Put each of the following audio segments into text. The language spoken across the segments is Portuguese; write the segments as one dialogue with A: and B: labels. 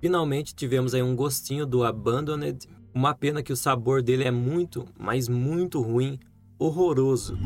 A: Finalmente tivemos aí um gostinho do Abandoned. Uma pena que o sabor dele é muito, mas muito ruim, horroroso.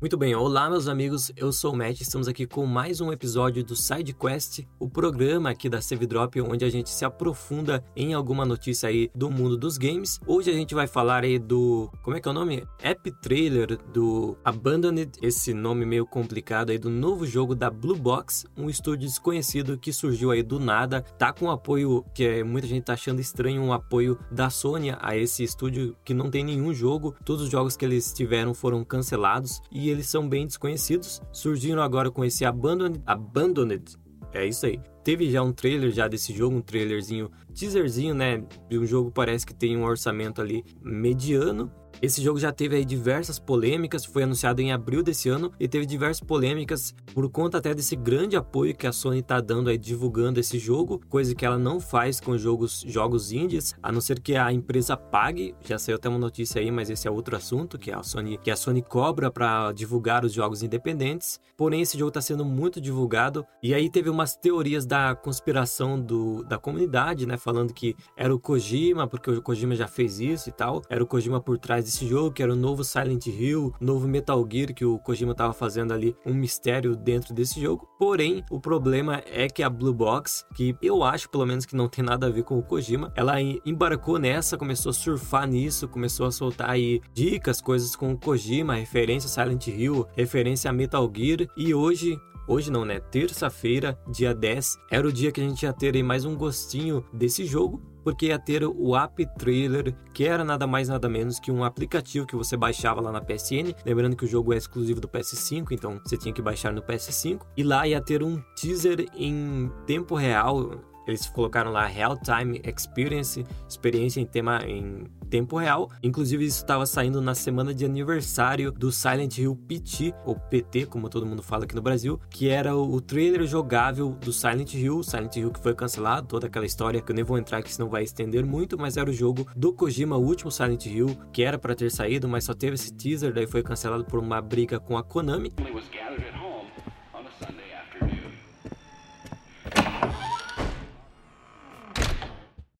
A: Muito bem, olá meus amigos, eu sou o Matt, estamos aqui com mais um episódio do Side Quest, o programa aqui da Save Drop onde a gente se aprofunda em alguma notícia aí do mundo dos games. Hoje a gente vai falar aí do, como é que é o nome? App Trailer do Abandoned, esse nome meio complicado aí do novo jogo da Blue Box, um estúdio desconhecido que surgiu aí do nada, tá com apoio que é, muita gente tá achando estranho, um apoio da Sony a esse estúdio que não tem nenhum jogo, todos os jogos que eles tiveram foram cancelados e eles são bem desconhecidos. Surgiram agora com esse Abandoned, Abandoned é isso aí. Teve já um trailer já desse jogo, um trailerzinho, teaserzinho, né? De um jogo parece que tem um orçamento ali mediano esse jogo já teve aí diversas polêmicas, foi anunciado em abril desse ano e teve diversas polêmicas por conta até desse grande apoio que a Sony está dando aí divulgando esse jogo, coisa que ela não faz com jogos jogos indies, a não ser que a empresa pague. Já saiu até uma notícia aí, mas esse é outro assunto que a Sony que a Sony cobra para divulgar os jogos independentes. Porém, esse jogo está sendo muito divulgado e aí teve umas teorias da conspiração do, da comunidade, né, falando que era o Kojima porque o Kojima já fez isso e tal, era o Kojima por trás desse jogo, que era o novo Silent Hill, novo Metal Gear que o Kojima estava fazendo ali um mistério dentro desse jogo. Porém, o problema é que a Blue Box, que eu acho pelo menos que não tem nada a ver com o Kojima, ela embarcou nessa, começou a surfar nisso, começou a soltar aí dicas, coisas com o Kojima, referência a Silent Hill, referência a Metal Gear, e hoje Hoje não, né? Terça-feira, dia 10, era o dia que a gente ia ter aí mais um gostinho desse jogo porque ia ter o App Trailer, que era nada mais nada menos que um aplicativo que você baixava lá na PSN. Lembrando que o jogo é exclusivo do PS5, então você tinha que baixar no PS5. E lá ia ter um teaser em tempo real eles colocaram lá Real Time Experience, experiência em tema em tempo real. Inclusive isso estava saindo na semana de aniversário do Silent Hill PT, ou PT, como todo mundo fala aqui no Brasil, que era o trailer jogável do Silent Hill, Silent Hill que foi cancelado, toda aquela história que eu nem vou entrar aqui senão vai estender muito, mas era o jogo do Kojima, o último Silent Hill, que era para ter saído, mas só teve esse teaser, daí foi cancelado por uma briga com a Konami.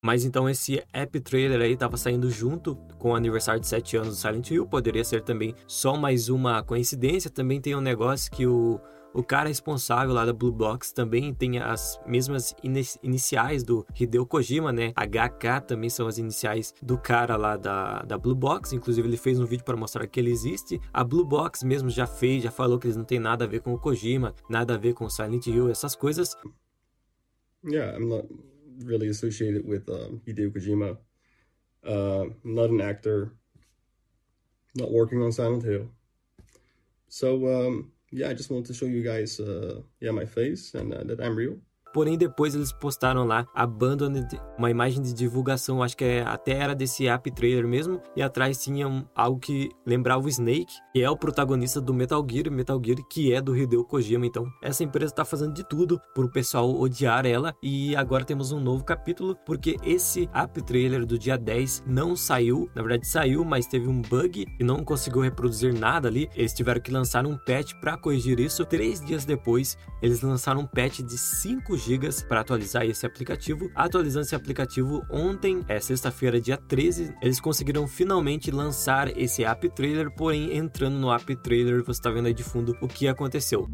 A: Mas então esse app trailer aí tava saindo junto com o aniversário de 7 anos do Silent Hill, poderia ser também só mais uma coincidência, também tem um negócio que o o cara responsável lá da Blue Box também tem as mesmas iniciais do Hideo Kojima, né? HK também são as iniciais do cara lá da, da Blue Box. Inclusive, ele fez um vídeo para mostrar que ele existe. A Blue Box mesmo já fez, já falou que eles não tem nada a ver com o Kojima, nada a ver com o Silent Hill, essas coisas.
B: Yeah, I'm not really associated with um, Hideo Kojima. Uh, not an actor. Not working on Silent Hill. So um, yeah, I just wanted to show you guys uh, yeah my face and uh, that I'm real.
A: Porém, depois eles postaram lá Abandoned, uma imagem de divulgação, acho que é, até era desse app trailer mesmo, e atrás tinha um, algo que lembrava o Snake, que é o protagonista do Metal Gear, Metal Gear que é do Hideo Kojima. Então, essa empresa está fazendo de tudo para o pessoal odiar ela, e agora temos um novo capítulo, porque esse app trailer do dia 10 não saiu, na verdade saiu, mas teve um bug e não conseguiu reproduzir nada ali. Eles tiveram que lançar um patch para corrigir isso. Três dias depois, eles lançaram um patch de 5 GB para atualizar esse aplicativo. Atualizando esse aplicativo ontem, é sexta-feira, dia 13, eles conseguiram finalmente lançar esse app trailer, porém entrando no app trailer, você está vendo aí de fundo o que aconteceu.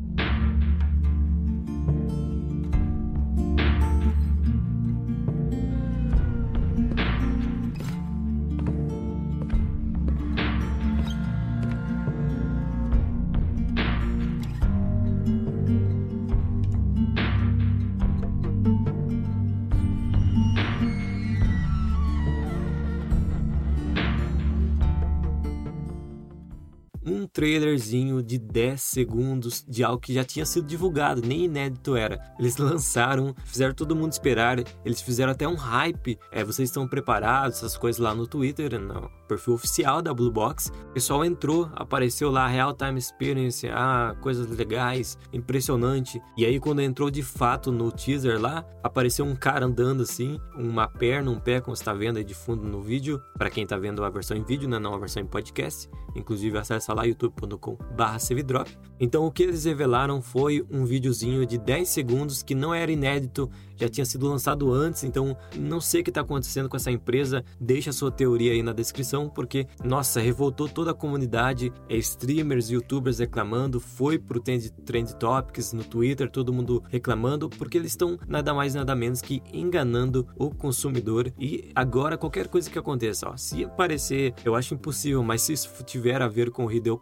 A: Trailerzinho de 10 segundos de algo que já tinha sido divulgado, nem inédito era. Eles lançaram, fizeram todo mundo esperar, eles fizeram até um hype. É, vocês estão preparados, essas coisas lá no Twitter, no perfil oficial da Blue Box. O pessoal entrou, apareceu lá Real Time Experience, ah, coisas legais, impressionante. E aí quando entrou de fato no teaser lá, apareceu um cara andando assim, uma perna, um pé, como você está vendo aí de fundo no vídeo, para quem está vendo a versão em vídeo, né, não a versão em podcast. Inclusive acessa lá YouTube youtube.com/cvdrop. Então o que eles revelaram foi um videozinho de 10 segundos que não era inédito, já tinha sido lançado antes, então não sei o que está acontecendo com essa empresa. Deixa a sua teoria aí na descrição, porque nossa, revoltou toda a comunidade, é, streamers, youtubers reclamando, foi pro Trend, Trend Topics no Twitter, todo mundo reclamando, porque eles estão nada mais nada menos que enganando o consumidor. E agora qualquer coisa que aconteça, ó, se aparecer, eu acho impossível, mas se isso tiver a ver com o Hideo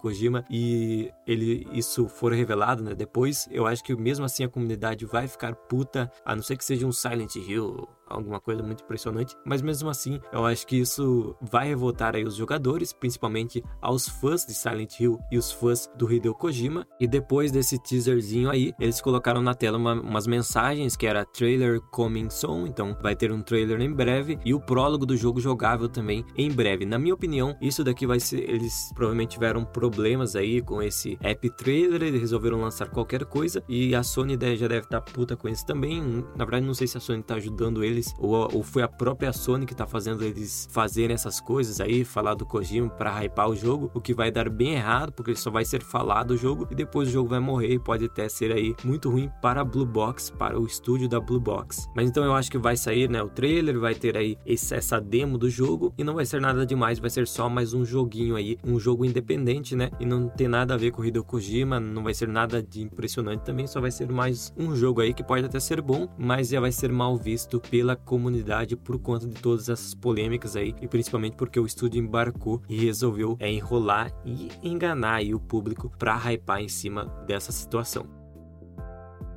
A: e ele isso for revelado, né, depois, eu acho que mesmo assim a comunidade vai ficar puta, a não ser que seja um Silent Hill alguma coisa muito impressionante, mas mesmo assim, eu acho que isso vai revoltar aí os jogadores, principalmente aos fãs de Silent Hill e os fãs do Hideo Kojima. E depois desse teaserzinho aí, eles colocaram na tela uma, umas mensagens que era trailer coming soon, então vai ter um trailer em breve e o prólogo do jogo jogável também em breve. Na minha opinião, isso daqui vai ser eles provavelmente tiveram problemas aí com esse app trailer, eles resolveram lançar qualquer coisa e a Sony já deve estar tá puta com isso também. Na verdade, não sei se a Sony tá ajudando eles eles, ou, ou foi a própria Sony que tá fazendo eles fazerem essas coisas aí, falar do Kojima para hypar o jogo, o que vai dar bem errado, porque só vai ser falado o jogo e depois o jogo vai morrer e pode até ser aí muito ruim para a Blue Box, para o estúdio da Blue Box. Mas então eu acho que vai sair, né, o trailer, vai ter aí esse, essa demo do jogo e não vai ser nada demais, vai ser só mais um joguinho aí, um jogo independente, né, e não tem nada a ver com o Hideo Kojima, não vai ser nada de impressionante também, só vai ser mais um jogo aí que pode até ser bom, mas já vai ser mal visto pela pela comunidade por conta de todas essas polêmicas aí e principalmente porque o estúdio embarcou e resolveu é, enrolar e enganar aí o público para hypar em cima dessa situação.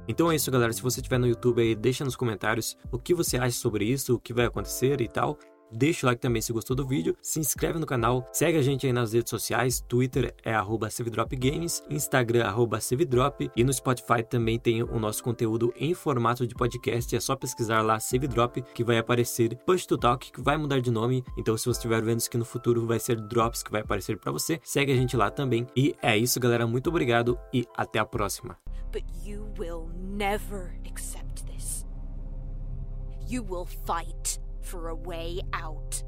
A: Então é isso, galera. Se você estiver no YouTube aí, deixa nos comentários o que você acha sobre isso, o que vai acontecer e tal. Deixa o like também se gostou do vídeo, se inscreve no canal, segue a gente aí nas redes sociais, Twitter é arroba Instagram arroba e no Spotify também tem o nosso conteúdo em formato de podcast, é só pesquisar lá Drop que vai aparecer Push to Talk que vai mudar de nome, então se você estiver vendo isso aqui no futuro vai ser Drops que vai aparecer para você, segue a gente lá também. E é isso galera, muito obrigado e até a próxima. But you will never accept this. You will fight. For a way out.